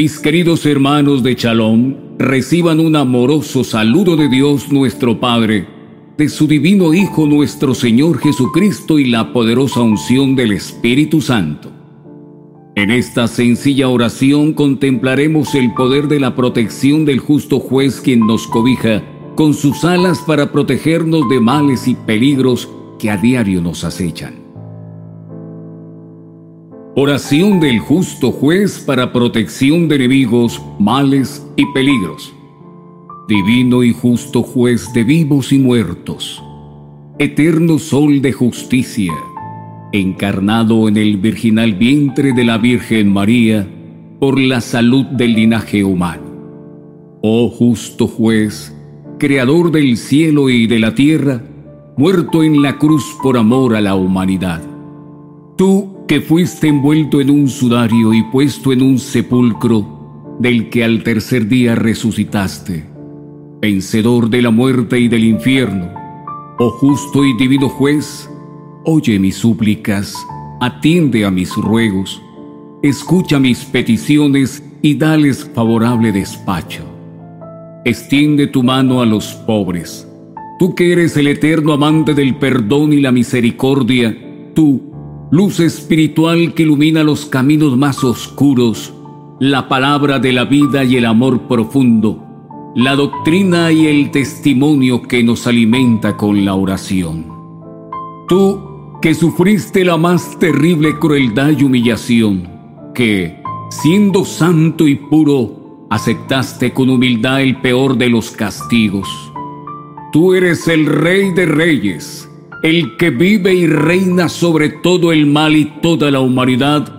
Mis queridos hermanos de Chalón, reciban un amoroso saludo de Dios nuestro Padre, de su divino Hijo nuestro Señor Jesucristo y la poderosa unción del Espíritu Santo. En esta sencilla oración contemplaremos el poder de la protección del justo juez quien nos cobija con sus alas para protegernos de males y peligros que a diario nos acechan. Oración del justo juez para protección de enemigos, males y peligros. Divino y justo juez de vivos y muertos, eterno sol de justicia, encarnado en el virginal vientre de la Virgen María por la salud del linaje humano. Oh justo juez, creador del cielo y de la tierra, muerto en la cruz por amor a la humanidad. Tú que fuiste envuelto en un sudario y puesto en un sepulcro, del que al tercer día resucitaste, vencedor de la muerte y del infierno, oh justo y divino juez, oye mis súplicas, atiende a mis ruegos, escucha mis peticiones y dales favorable despacho. Extiende tu mano a los pobres Tú que eres el eterno amante del perdón y la misericordia, tú, luz espiritual que ilumina los caminos más oscuros, la palabra de la vida y el amor profundo, la doctrina y el testimonio que nos alimenta con la oración. Tú que sufriste la más terrible crueldad y humillación, que, siendo santo y puro, aceptaste con humildad el peor de los castigos Tú eres el rey de reyes, el que vive y reina sobre todo el mal y toda la humanidad.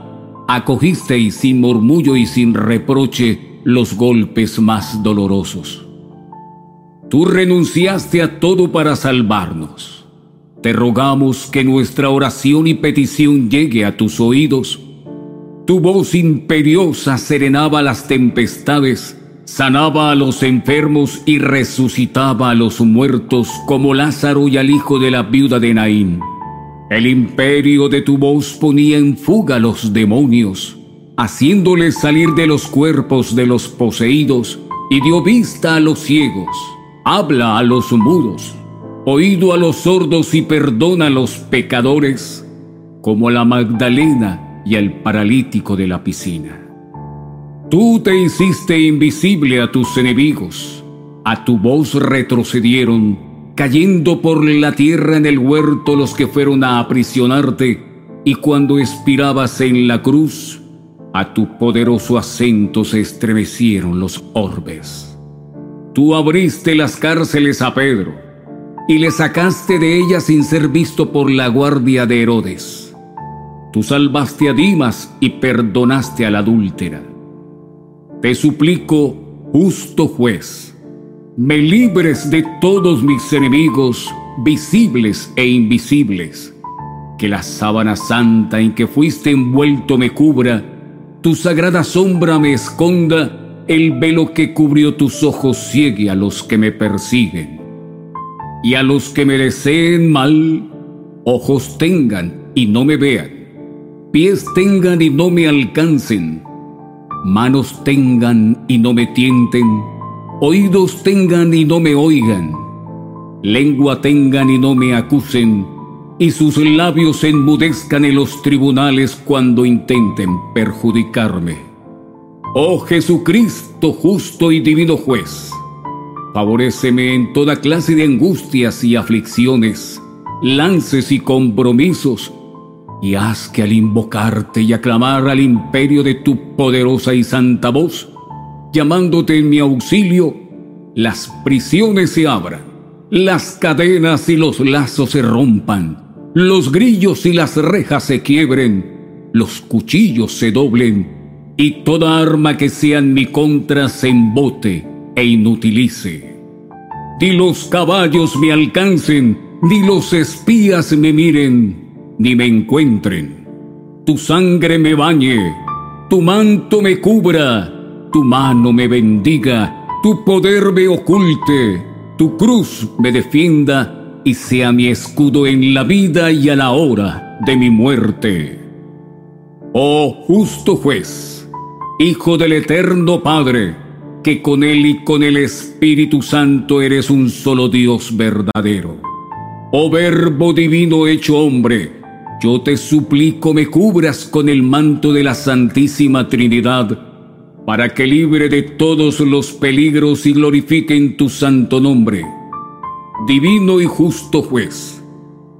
Acogiste y sin murmullo y sin reproche los golpes más dolorosos. Tú renunciaste a todo para salvarnos. Te rogamos que nuestra oración y petición llegue a tus oídos. Tu voz imperiosa serenaba las tempestades sanaba a los enfermos y resucitaba a los muertos como Lázaro y al hijo de la viuda de Naín. El imperio de tu voz ponía en fuga a los demonios, haciéndoles salir de los cuerpos de los poseídos, y dio vista a los ciegos, habla a los mudos, oído a los sordos y perdona a los pecadores, como a la Magdalena y al paralítico de la piscina. Tú te hiciste invisible a tus enemigos, a tu voz retrocedieron, cayendo por la tierra en el huerto los que fueron a aprisionarte, y cuando expirabas en la cruz, a tu poderoso acento se estremecieron los orbes. Tú abriste las cárceles a Pedro, y le sacaste de ellas sin ser visto por la guardia de Herodes. Tú salvaste a Dimas y perdonaste a la adúltera. Te suplico, justo juez, me libres de todos mis enemigos, visibles e invisibles. Que la sábana santa en que fuiste envuelto me cubra, tu sagrada sombra me esconda, el velo que cubrió tus ojos ciegue a los que me persiguen. Y a los que me deseen mal, ojos tengan y no me vean, pies tengan y no me alcancen manos tengan y no me tienten, oídos tengan y no me oigan, lengua tengan y no me acusen, y sus labios enmudezcan en los tribunales cuando intenten perjudicarme. Oh Jesucristo, justo y divino juez, favoréceme en toda clase de angustias y aflicciones, lances y compromisos, y haz que al invocarte y aclamar al imperio de tu poderosa y santa voz, llamándote en mi auxilio, las prisiones se abran, las cadenas y los lazos se rompan, los grillos y las rejas se quiebren, los cuchillos se doblen, y toda arma que sea en mi contra se embote e inutilice. Ni los caballos me alcancen, ni los espías me miren, ni me encuentren. Tu sangre me bañe, tu manto me cubra, tu mano me bendiga, tu poder me oculte, tu cruz me defienda y sea mi escudo en la vida y a la hora de mi muerte. Oh justo juez, Hijo del Eterno Padre, que con Él y con el Espíritu Santo eres un solo Dios verdadero. Oh Verbo Divino hecho hombre, yo te suplico me cubras con el manto de la Santísima Trinidad, para que libre de todos los peligros y glorifique en tu santo nombre. Divino y justo juez,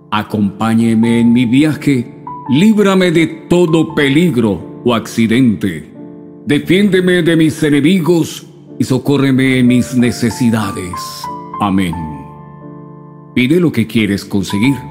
acompáñeme en mi viaje, líbrame de todo peligro o accidente. Defiéndeme de mis enemigos y socórreme en mis necesidades. Amén. Pide lo que quieres conseguir.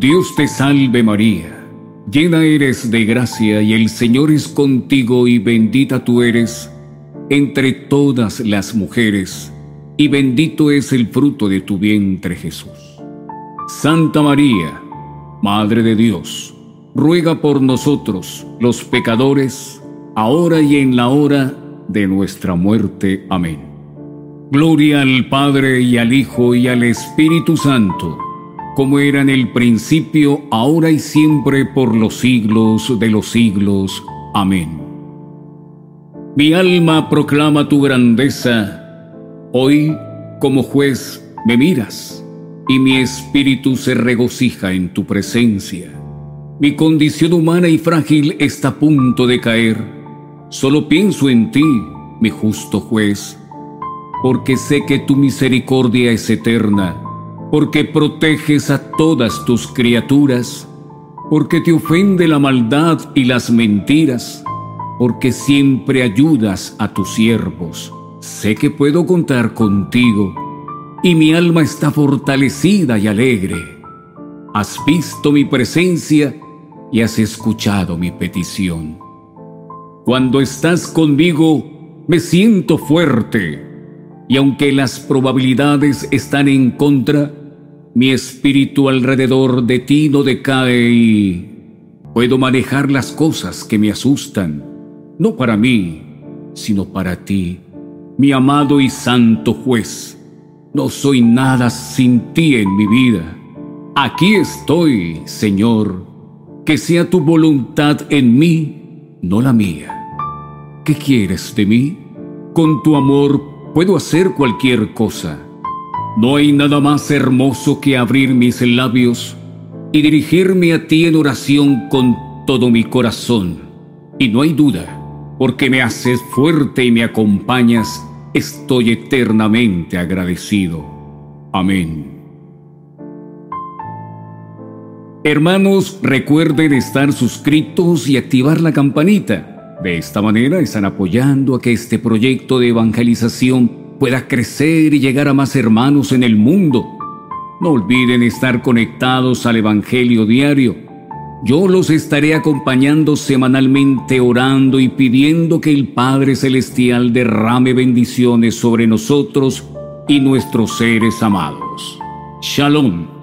Dios te salve María, llena eres de gracia y el Señor es contigo y bendita tú eres entre todas las mujeres, y bendito es el fruto de tu vientre Jesús. Santa María, Madre de Dios, ruega por nosotros los pecadores, ahora y en la hora de nuestra muerte. Amén. Gloria al Padre y al Hijo y al Espíritu Santo, como era en el principio, ahora y siempre, por los siglos de los siglos. Amén. Mi alma proclama tu grandeza. Hoy, como juez, me miras y mi espíritu se regocija en tu presencia. Mi condición humana y frágil está a punto de caer. Solo pienso en ti, mi justo juez, porque sé que tu misericordia es eterna, porque proteges a todas tus criaturas, porque te ofende la maldad y las mentiras porque siempre ayudas a tus siervos. Sé que puedo contar contigo, y mi alma está fortalecida y alegre. Has visto mi presencia y has escuchado mi petición. Cuando estás conmigo, me siento fuerte, y aunque las probabilidades están en contra, mi espíritu alrededor de ti no decae y puedo manejar las cosas que me asustan no para mí, sino para ti, mi amado y santo juez. No soy nada sin ti en mi vida. Aquí estoy, Señor, que sea tu voluntad en mí, no la mía. ¿Qué quieres de mí? Con tu amor puedo hacer cualquier cosa. No hay nada más hermoso que abrir mis labios y dirigirme a ti en oración con todo mi corazón. Y no hay duda porque me haces fuerte y me acompañas, estoy eternamente agradecido. Amén. Hermanos, recuerden estar suscritos y activar la campanita. De esta manera están apoyando a que este proyecto de evangelización pueda crecer y llegar a más hermanos en el mundo. No olviden estar conectados al Evangelio diario. Yo los estaré acompañando semanalmente orando y pidiendo que el Padre Celestial derrame bendiciones sobre nosotros y nuestros seres amados. Shalom.